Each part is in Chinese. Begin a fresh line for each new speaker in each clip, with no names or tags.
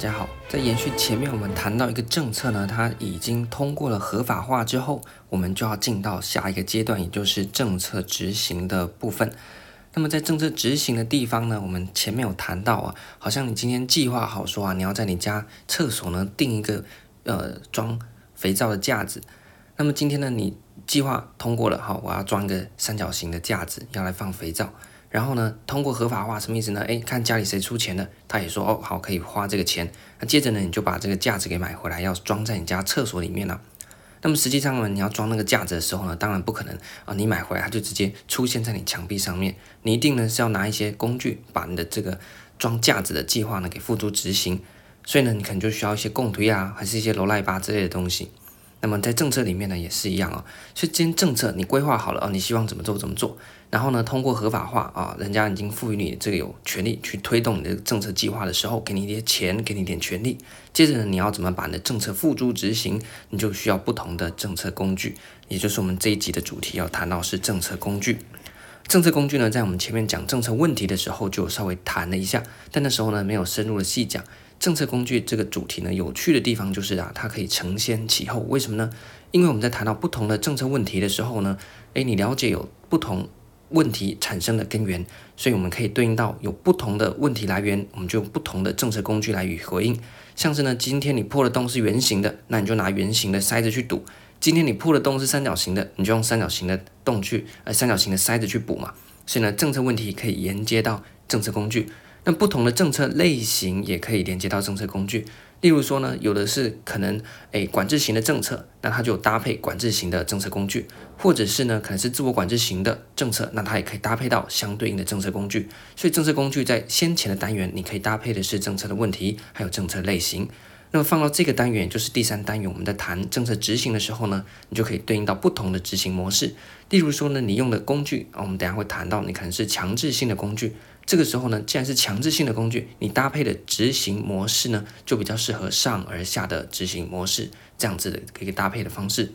大家好，在延续前面我们谈到一个政策呢，它已经通过了合法化之后，我们就要进到下一个阶段，也就是政策执行的部分。那么在政策执行的地方呢，我们前面有谈到啊，好像你今天计划好说啊，你要在你家厕所呢定一个呃装肥皂的架子。那么今天呢，你计划通过了，好，我要装一个三角形的架子，要来放肥皂。然后呢，通过合法化什么意思呢？诶，看家里谁出钱的，他也说哦好，可以花这个钱。那接着呢，你就把这个架子给买回来，要装在你家厕所里面了。那么实际上呢，你要装那个架子的时候呢，当然不可能啊，你买回来它就直接出现在你墙壁上面。你一定呢是要拿一些工具，把你的这个装架子的计划呢给付诸执行。所以呢，你可能就需要一些共推啊，还是一些罗赖巴之类的东西。那么在政策里面呢，也是一样哦。所以今天政策你规划好了哦，你希望怎么做怎么做。然后呢，通过合法化啊，人家已经赋予你这个有权利去推动你的政策计划的时候，给你一点钱，给你一点权利。接着呢，你要怎么把你的政策付诸执行，你就需要不同的政策工具。也就是我们这一集的主题要谈到是政策工具。政策工具呢，在我们前面讲政策问题的时候就稍微谈了一下，但那时候呢没有深入的细讲。政策工具这个主题呢，有趣的地方就是啊，它可以承先启后。为什么呢？因为我们在谈到不同的政策问题的时候呢，诶，你了解有不同问题产生的根源，所以我们可以对应到有不同的问题来源，我们就用不同的政策工具来予回应。像是呢，今天你破的洞是圆形的，那你就拿圆形的塞子去堵；今天你破的洞是三角形的，你就用三角形的洞去呃三角形的塞子去补嘛。所以呢，政策问题可以连接到政策工具。那不同的政策类型也可以连接到政策工具，例如说呢，有的是可能诶管制型的政策，那它就搭配管制型的政策工具，或者是呢可能是自我管制型的政策，那它也可以搭配到相对应的政策工具。所以政策工具在先前的单元，你可以搭配的是政策的问题，还有政策类型。那么放到这个单元，就是第三单元，我们在谈政策执行的时候呢，你就可以对应到不同的执行模式。例如说呢，你用的工具啊，我们等下会谈到，你可能是强制性的工具。这个时候呢，既然是强制性的工具，你搭配的执行模式呢，就比较适合上而下的执行模式，这样子的一个搭配的方式。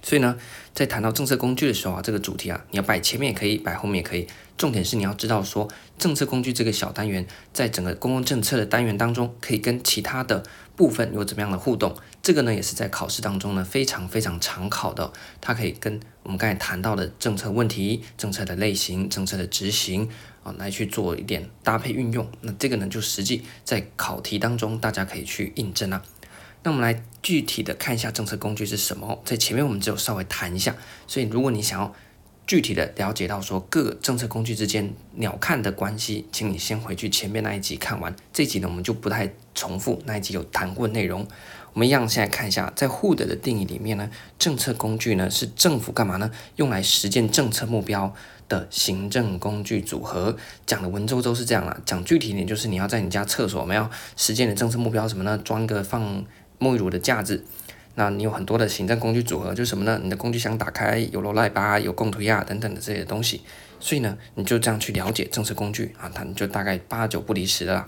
所以呢，在谈到政策工具的时候啊，这个主题啊，你要摆前面也可以，摆后面也可以。重点是你要知道说，政策工具这个小单元，在整个公共政策的单元当中，可以跟其他的部分有怎么样的互动。这个呢，也是在考试当中呢非常非常常考的。它可以跟我们刚才谈到的政策问题、政策的类型、政策的执行来去做一点搭配运用。那这个呢，就实际在考题当中，大家可以去印证啊。那我们来具体的看一下政策工具是什么。在前面我们只有稍微谈一下，所以如果你想要具体的了解到说各政策工具之间鸟瞰的关系，请你先回去前面那一集看完。这集呢，我们就不太重复那一集有谈过内容。我们一样现在看一下，在 Who 的定义里面呢，政策工具呢是政府干嘛呢？用来实践政策目标的行政工具组合。讲的文绉绉是这样啦，讲具体一点就是你要在你家厕所，我们要实践的政策目标什么呢？装一个放沐浴乳的架子，那你有很多的行政工具组合，就是什么呢？你的工具箱打开有罗赖巴、有贡图亚等等的这些东西，所以呢，你就这样去了解政策工具啊，它你就大概八九不离十了。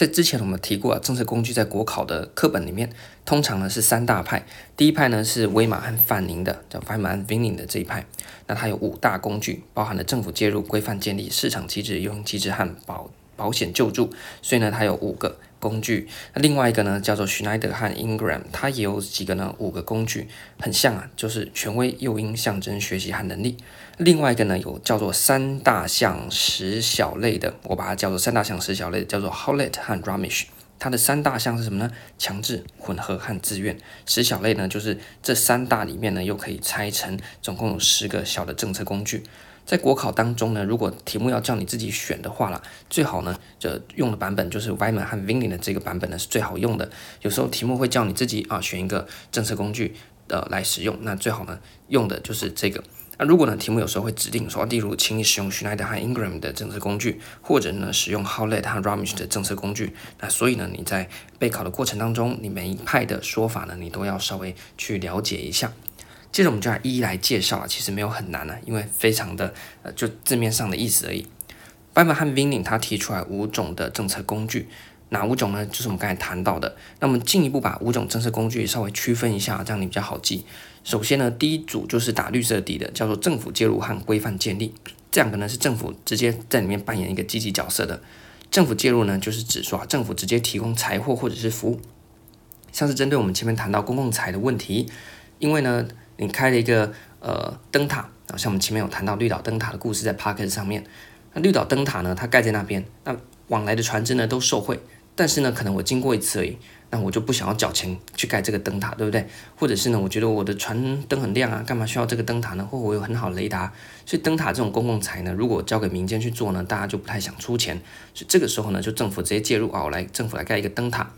在之前我们提过啊，政策工具在国考的课本里面，通常呢是三大派，第一派呢是威马和范宁的，叫范马和 v i n i n 的这一派，那它有五大工具，包含了政府介入、规范建立、市场机制、优惠机制和保保险救助，所以呢，它有五个。工具，那另外一个呢，叫做 Schneider 和 Ingram，它也有几个呢？五个工具，很像啊，就是权威、诱因、象征、学习和能力。另外一个呢，有叫做三大项十小类的，我把它叫做三大项十小类，叫做 Howlett 和 Ramesh。它的三大项是什么呢？强制、混合和自愿。十小类呢，就是这三大里面呢，又可以拆成总共有十个小的政策工具。在国考当中呢，如果题目要叫你自己选的话啦，最好呢就用的版本就是 v i m a n 和 Vining 的这个版本呢是最好用的。有时候题目会叫你自己啊选一个政策工具呃来使用，那最好呢用的就是这个。那如果呢题目有时候会指定说，例如请你使用 Schneider 和 Ingram 的政策工具，或者呢使用 Howlett 和 Ramesh 的政策工具，那所以呢你在备考的过程当中，你每一派的说法呢你都要稍微去了解一下。接着我们就来一一来介绍啊，其实没有很难啊，因为非常的呃，就字面上的意思而已。Weimar 和 Vining 他提出来五种的政策工具，哪五种呢？就是我们刚才谈到的。那我们进一步把五种政策工具稍微区分一下，这样你比较好记。首先呢，第一组就是打绿色底的，叫做政府介入和规范建立，这两个呢是政府直接在里面扮演一个积极角色的。政府介入呢，就是指说啊政府直接提供财货或者是服务，像是针对我们前面谈到公共财的问题，因为呢，你开了一个呃灯塔，啊，像我们前面有谈到绿岛灯塔的故事在 Podcast 上面，那绿岛灯塔呢，它盖在那边，那往来的船只呢都受惠，但是呢，可能我经过一次而已。那我就不想要缴钱去盖这个灯塔，对不对？或者是呢，我觉得我的船灯很亮啊，干嘛需要这个灯塔呢？或我有很好雷达，所以灯塔这种公共财呢，如果交给民间去做呢，大家就不太想出钱，所以这个时候呢，就政府直接介入啊，来政府来盖一个灯塔，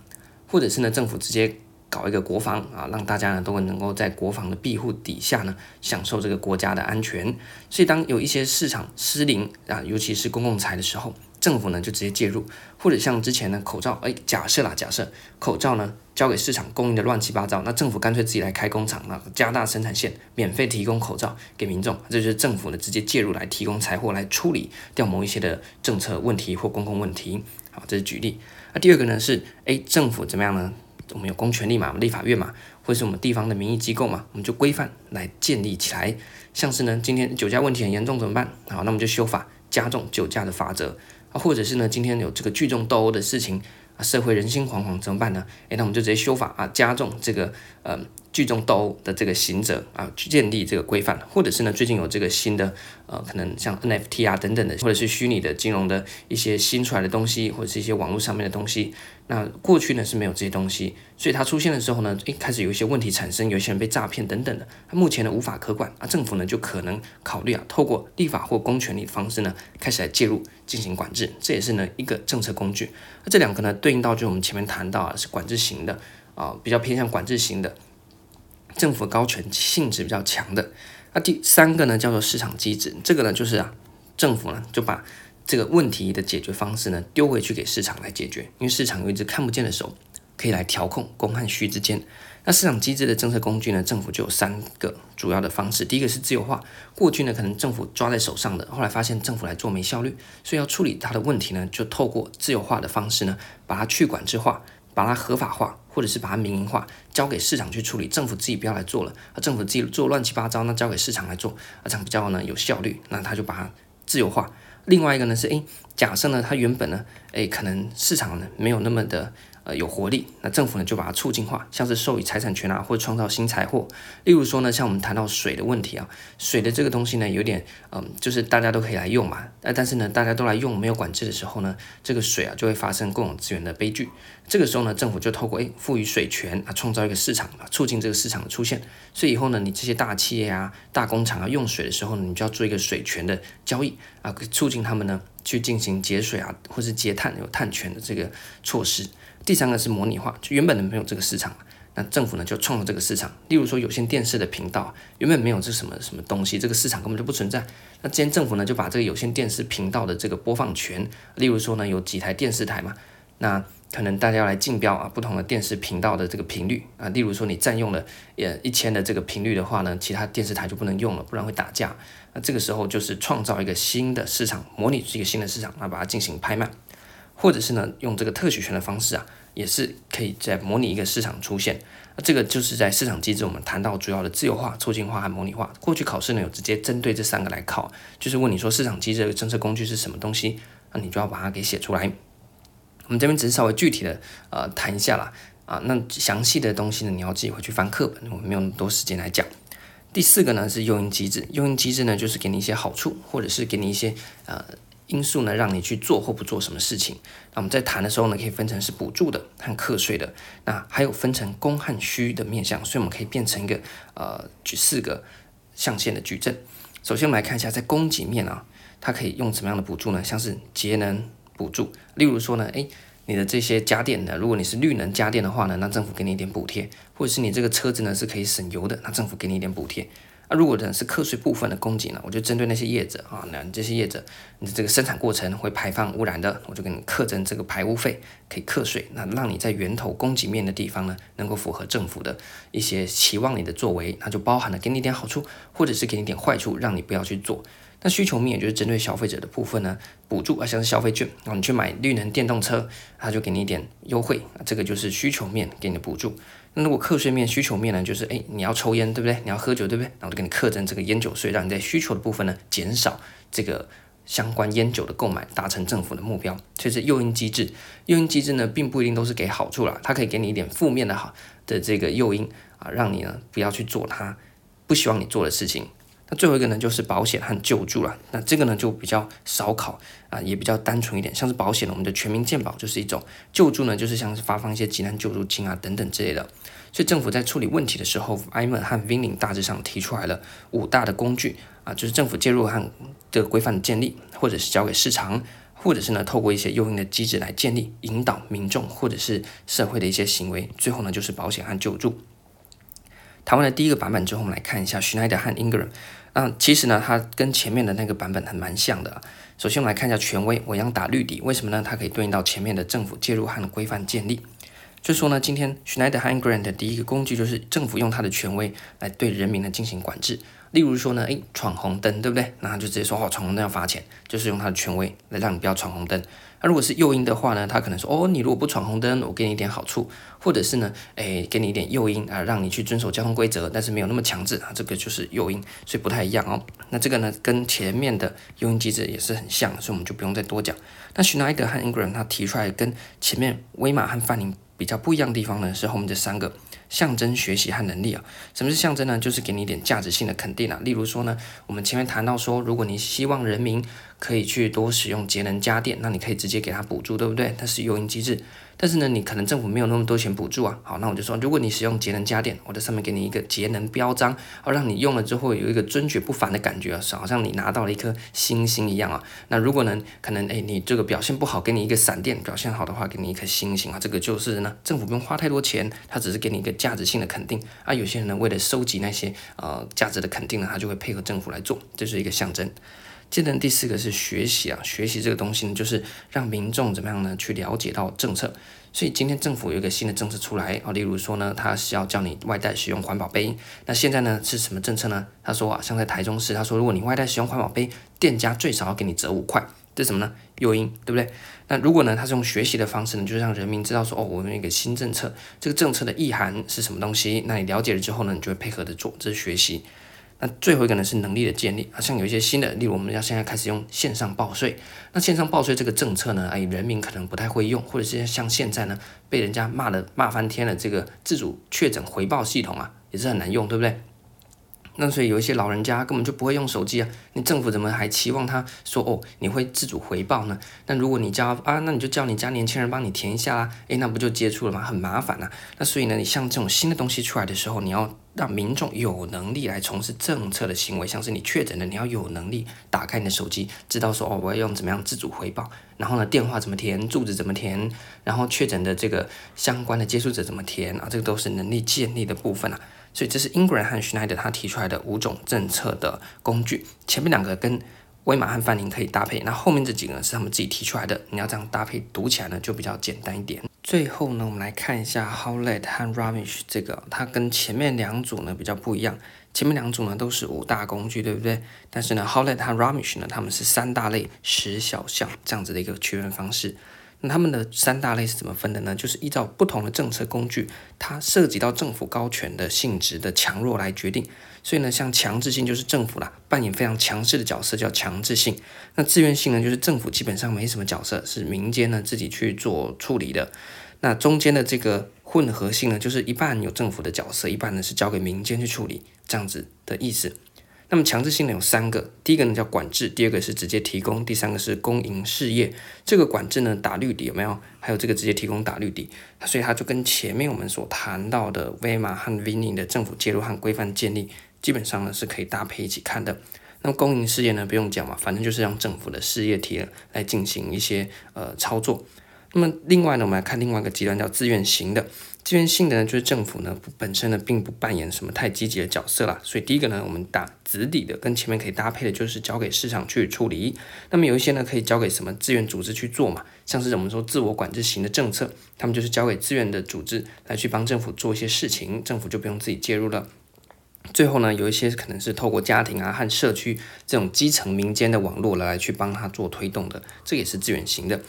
或者是呢，政府直接搞一个国防啊，让大家呢都能够在国防的庇护底下呢，享受这个国家的安全。所以当有一些市场失灵啊，尤其是公共财的时候。政府呢就直接介入，或者像之前呢口罩，哎，假设啦，假设口罩呢交给市场供应的乱七八糟，那政府干脆自己来开工厂，那加大生产线，免费提供口罩给民众，这就是政府呢直接介入来提供财货来处理掉某一些的政策问题或公共问题。好，这是举例。那第二个呢是，哎，政府怎么样呢？我们有公权力嘛，立法院嘛，或是我们地方的民意机构嘛，我们就规范来建立起来。像是呢，今天酒驾问题很严重怎么办？好，那我们就修法加重酒驾的罚则。啊，或者是呢，今天有这个聚众斗殴的事情啊，社会人心惶惶，怎么办呢？诶，那我们就直接修法啊，加重这个呃聚众斗殴的这个刑责啊，去建立这个规范，或者是呢，最近有这个新的呃，可能像 NFT 啊等等的，或者是虚拟的金融的一些新出来的东西，或者是一些网络上面的东西。那过去呢是没有这些东西，所以它出现的时候呢，一，开始有一些问题产生，有些人被诈骗等等的。它目前呢无法可管啊，政府呢就可能考虑啊，透过立法或公权力的方式呢，开始来介入进行管制，这也是呢一个政策工具。那这两个呢对应到就我们前面谈到啊，是管制型的啊，比较偏向管制型的，政府高权性质比较强的。那第三个呢叫做市场机制，这个呢就是啊，政府呢就把。这个问题的解决方式呢，丢回去给市场来解决，因为市场有一只看不见的手，可以来调控供和需之间。那市场机制的政策工具呢，政府就有三个主要的方式。第一个是自由化，过去呢可能政府抓在手上的，后来发现政府来做没效率，所以要处理它的问题呢，就透过自由化的方式呢，把它去管制化，把它合法化，或者是把它民营化，交给市场去处理，政府自己不要来做了，啊，政府自己做乱七八糟，那交给市场来做，啊，这样比较呢有效率，那他就把它自由化。另外一个呢是，诶，假设呢，它原本呢，诶，可能市场呢没有那么的。呃，有活力，那政府呢就把它促进化，像是授予财产权啊，或创造新财货。例如说呢，像我们谈到水的问题啊，水的这个东西呢，有点嗯、就是大家都可以来用嘛。那但是呢，大家都来用没有管制的时候呢，这个水啊就会发生共有资源的悲剧。这个时候呢，政府就透过诶赋予水权啊，创造一个市场啊，促进这个市场的出现。所以以后呢，你这些大企业啊、大工厂啊用水的时候呢，你就要做一个水权的交易啊，促进他们呢去进行节水啊，或是节碳有碳权的这个措施。第三个是模拟化，就原本呢没有这个市场，那政府呢就创造这个市场。例如说有线电视的频道原本没有这什么什么东西，这个市场根本就不存在。那今天政府呢就把这个有线电视频道的这个播放权，例如说呢有几台电视台嘛，那可能大家要来竞标啊不同的电视频道的这个频率啊，例如说你占用了呃一千的这个频率的话呢，其他电视台就不能用了，不然会打架。那这个时候就是创造一个新的市场，模拟一个新的市场，那把它进行拍卖。或者是呢，用这个特许权的方式啊，也是可以在模拟一个市场出现。那这个就是在市场机制，我们谈到主要的自由化、促进化和模拟化。过去考试呢有直接针对这三个来考，就是问你说市场机制的政策工具是什么东西，那你就要把它给写出来。我们这边只是稍微具体的呃谈一下啦，啊，那详细的东西呢，你要自己回去翻课本，我们没有那么多时间来讲。第四个呢是诱因机制，诱因机制呢就是给你一些好处，或者是给你一些呃。因素呢，让你去做或不做什么事情。那我们在谈的时候呢，可以分成是补助的和课税的。那还有分成供和需的面向，所以我们可以变成一个呃举四个象限的矩阵。首先，我们来看一下在供给面啊，它可以用什么样的补助呢？像是节能补助，例如说呢，诶，你的这些家电呢，如果你是绿能家电的话呢，那政府给你一点补贴；或者是你这个车子呢是可以省油的，那政府给你一点补贴。那如果呢是课税部分的供给呢，我就针对那些业者啊，那这些业者，你的这个生产过程会排放污染的，我就给你课征这个排污费，可以课税，那让你在源头供给面的地方呢，能够符合政府的一些期望你的作为，那就包含了给你点好处，或者是给你点坏处，让你不要去做。那需求面就是针对消费者的部分呢，补助啊，像是消费券，然后你去买绿能电动车，他就给你一点优惠，这个就是需求面给你的补助。那如果课税面需求面呢，就是哎，你要抽烟对不对？你要喝酒对不对？那我就给你课征这个烟酒税，让你在需求的部分呢减少这个相关烟酒的购买，达成政府的目标。所以是诱因机制，诱因机制呢，并不一定都是给好处啦，它可以给你一点负面的好的这个诱因啊，让你呢不要去做它不希望你做的事情。那最后一个呢，就是保险和救助了。那这个呢，就比较少考啊，也比较单纯一点。像是保险呢，我们的全民健保就是一种；救助呢，就是像是发放一些急难救助金啊等等之类的。所以政府在处理问题的时候，Eyman 和 Vining 大致上提出来了五大的工具啊，就是政府介入和的规范的建立，或者是交给市场，或者是呢透过一些诱因的机制来建立、引导民众或者是社会的一些行为。最后呢，就是保险和救助。谈完了第一个版本之后，我们来看一下 Schneider 和 Ingram。那其实呢，它跟前面的那个版本还蛮像的。首先，我们来看一下权威，我要打绿底，为什么呢？它可以对应到前面的政府介入和规范建立。就是说呢，今天 Schneider 和 Ingram 的第一个工具就是政府用它的权威来对人民呢进行管制。例如说呢，诶，闯红灯，对不对？那他就直接说，哦，闯红灯要罚钱，就是用他的权威来让你不要闯红灯。那如果是诱因的话呢，他可能说，哦，你如果不闯红灯，我给你一点好处，或者是呢，诶，给你一点诱因啊，让你去遵守交通规则，但是没有那么强制啊，这个就是诱因，所以不太一样哦。那这个呢，跟前面的诱因机制也是很像，所以我们就不用再多讲。那 Schneider 和 Ingram 他提出来跟前面威马和范宁比较不一样的地方呢，是后面这三个。象征学习和能力啊，什么是象征呢？就是给你一点价值性的肯定啊。例如说呢，我们前面谈到说，如果你希望人民可以去多使用节能家电，那你可以直接给他补助，对不对？它是诱因机制。但是呢，你可能政府没有那么多钱补助啊。好，那我就说，如果你使用节能家电，我在上面给你一个节能标章，好，让你用了之后有一个尊爵不凡的感觉啊，是好像你拿到了一颗星星一样啊。那如果呢，可能哎，你这个表现不好，给你一个闪电；表现好的话，给你一颗星星啊。这个就是呢，政府不用花太多钱，它只是给你一个价值性的肯定啊。有些人呢，为了收集那些呃价值的肯定呢，他就会配合政府来做，这是一个象征。接着第四个是学习啊，学习这个东西呢，就是让民众怎么样呢，去了解到政策。所以今天政府有一个新的政策出来啊，例如说呢，他是要叫你外带使用环保杯。那现在呢是什么政策呢？他说啊，像在台中市，他说如果你外带使用环保杯，店家最少要给你折五块。这是什么呢？诱因，对不对？那如果呢，他是用学习的方式呢，就是让人民知道说，哦，我们有一个新政策，这个政策的意涵是什么东西？那你了解了之后呢，你就会配合的做，这是学习。那最后一个呢是能力的建立，啊像有一些新的，例如我们要现在开始用线上报税。那线上报税这个政策呢，哎，人民可能不太会用，或者是像现在呢被人家骂的骂翻天了，这个自主确诊回报系统啊，也是很难用，对不对？那所以有一些老人家根本就不会用手机啊，你政府怎么还期望他说哦，你会自主回报呢？那如果你家啊，那你就叫你家年轻人帮你填一下啦，诶，那不就接触了吗？很麻烦呐。那所以呢，你像这种新的东西出来的时候，你要让民众有能力来从事政策的行为，像是你确诊了，你要有能力打开你的手机，知道说哦，我要用怎么样自主回报，然后呢，电话怎么填，住址怎么填，然后确诊的这个相关的接触者怎么填啊，这个都是能力建立的部分啊。所以这是 Ingram 和 Schneider 他提出来的五种政策的工具，前面两个跟威马和范宁可以搭配，那后面这几个是他们自己提出来的，你要这样搭配读起来呢就比较简单一点。最后呢，我们来看一下 Howlett 和 Ramish 这个，它跟前面两组呢比较不一样，前面两组呢都是五大工具，对不对？但是呢，Howlett 和 Ramish 呢，他们是三大类十小项这样子的一个区分方式。那他们的三大类是怎么分的呢？就是依照不同的政策工具，它涉及到政府高权的性质的强弱来决定。所以呢，像强制性就是政府啦，扮演非常强势的角色，叫强制性。那自愿性呢，就是政府基本上没什么角色，是民间呢自己去做处理的。那中间的这个混合性呢，就是一半有政府的角色，一半呢是交给民间去处理，这样子的意思。那么强制性呢有三个，第一个呢叫管制，第二个是直接提供，第三个是公营事业。这个管制呢打绿底有没有？还有这个直接提供打绿底，所以它就跟前面我们所谈到的威马和 Vini 的政府介入和规范建立，基本上呢是可以搭配一起看的。那么公营事业呢不用讲嘛，反正就是让政府的事业体来进行一些呃操作。那么另外呢，我们来看另外一个极端叫自愿型的。自愿性的呢，就是政府呢本身呢并不扮演什么太积极的角色啦，所以第一个呢，我们打子底的跟前面可以搭配的，就是交给市场去处理。那么有一些呢，可以交给什么自愿组织去做嘛，像是我们说自我管制型的政策，他们就是交给自愿的组织来去帮政府做一些事情，政府就不用自己介入了。最后呢，有一些可能是透过家庭啊和社区这种基层民间的网络来去帮他做推动的，这也是自愿型的。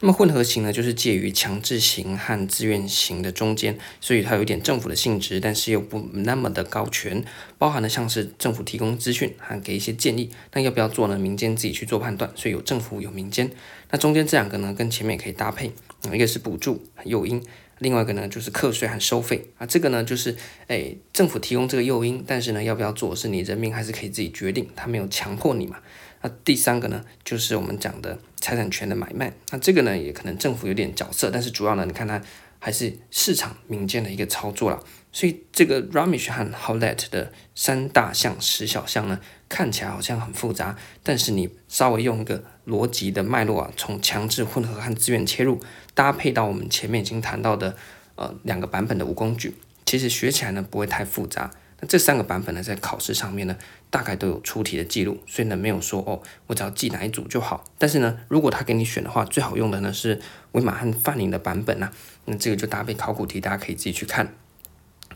那么混合型呢，就是介于强制型和自愿型的中间，所以它有一点政府的性质，但是又不那么的高权，包含了像是政府提供资讯和给一些建议，那要不要做呢？民间自己去做判断，所以有政府有民间。那中间这两个呢，跟前面也可以搭配，一个是补助诱因，另外一个呢就是课税和收费啊，这个呢就是哎政府提供这个诱因，但是呢要不要做是你人民还是可以自己决定，他没有强迫你嘛。那第三个呢，就是我们讲的财产权的买卖。那这个呢，也可能政府有点角色，但是主要呢，你看它还是市场民间的一个操作了。所以这个 Ramesh 和 Howlett 的三大项十小项呢，看起来好像很复杂，但是你稍微用一个逻辑的脉络啊，从强制、混合和自愿切入，搭配到我们前面已经谈到的呃两个版本的五工具，其实学起来呢不会太复杂。那这三个版本呢，在考试上面呢，大概都有出题的记录，所以呢，没有说哦，我只要记哪一组就好。但是呢，如果他给你选的话，最好用的呢是维马汉范宁的版本呐、啊。那这个就搭配考古题，大家可以自己去看。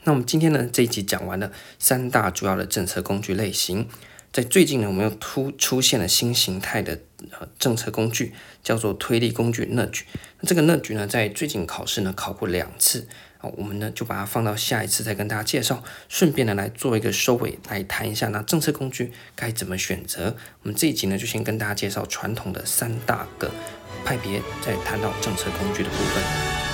那我们今天呢，这一集讲完了三大主要的政策工具类型。在最近呢，我们又突出现了新形态的呃政策工具，叫做推力工具乐局。那这个乐局呢，在最近考试呢考过两次。好，我们呢就把它放到下一次再跟大家介绍，顺便呢来做一个收尾，来谈一下那政策工具该怎么选择。我们这一集呢就先跟大家介绍传统的三大个派别，再谈到政策工具的部分。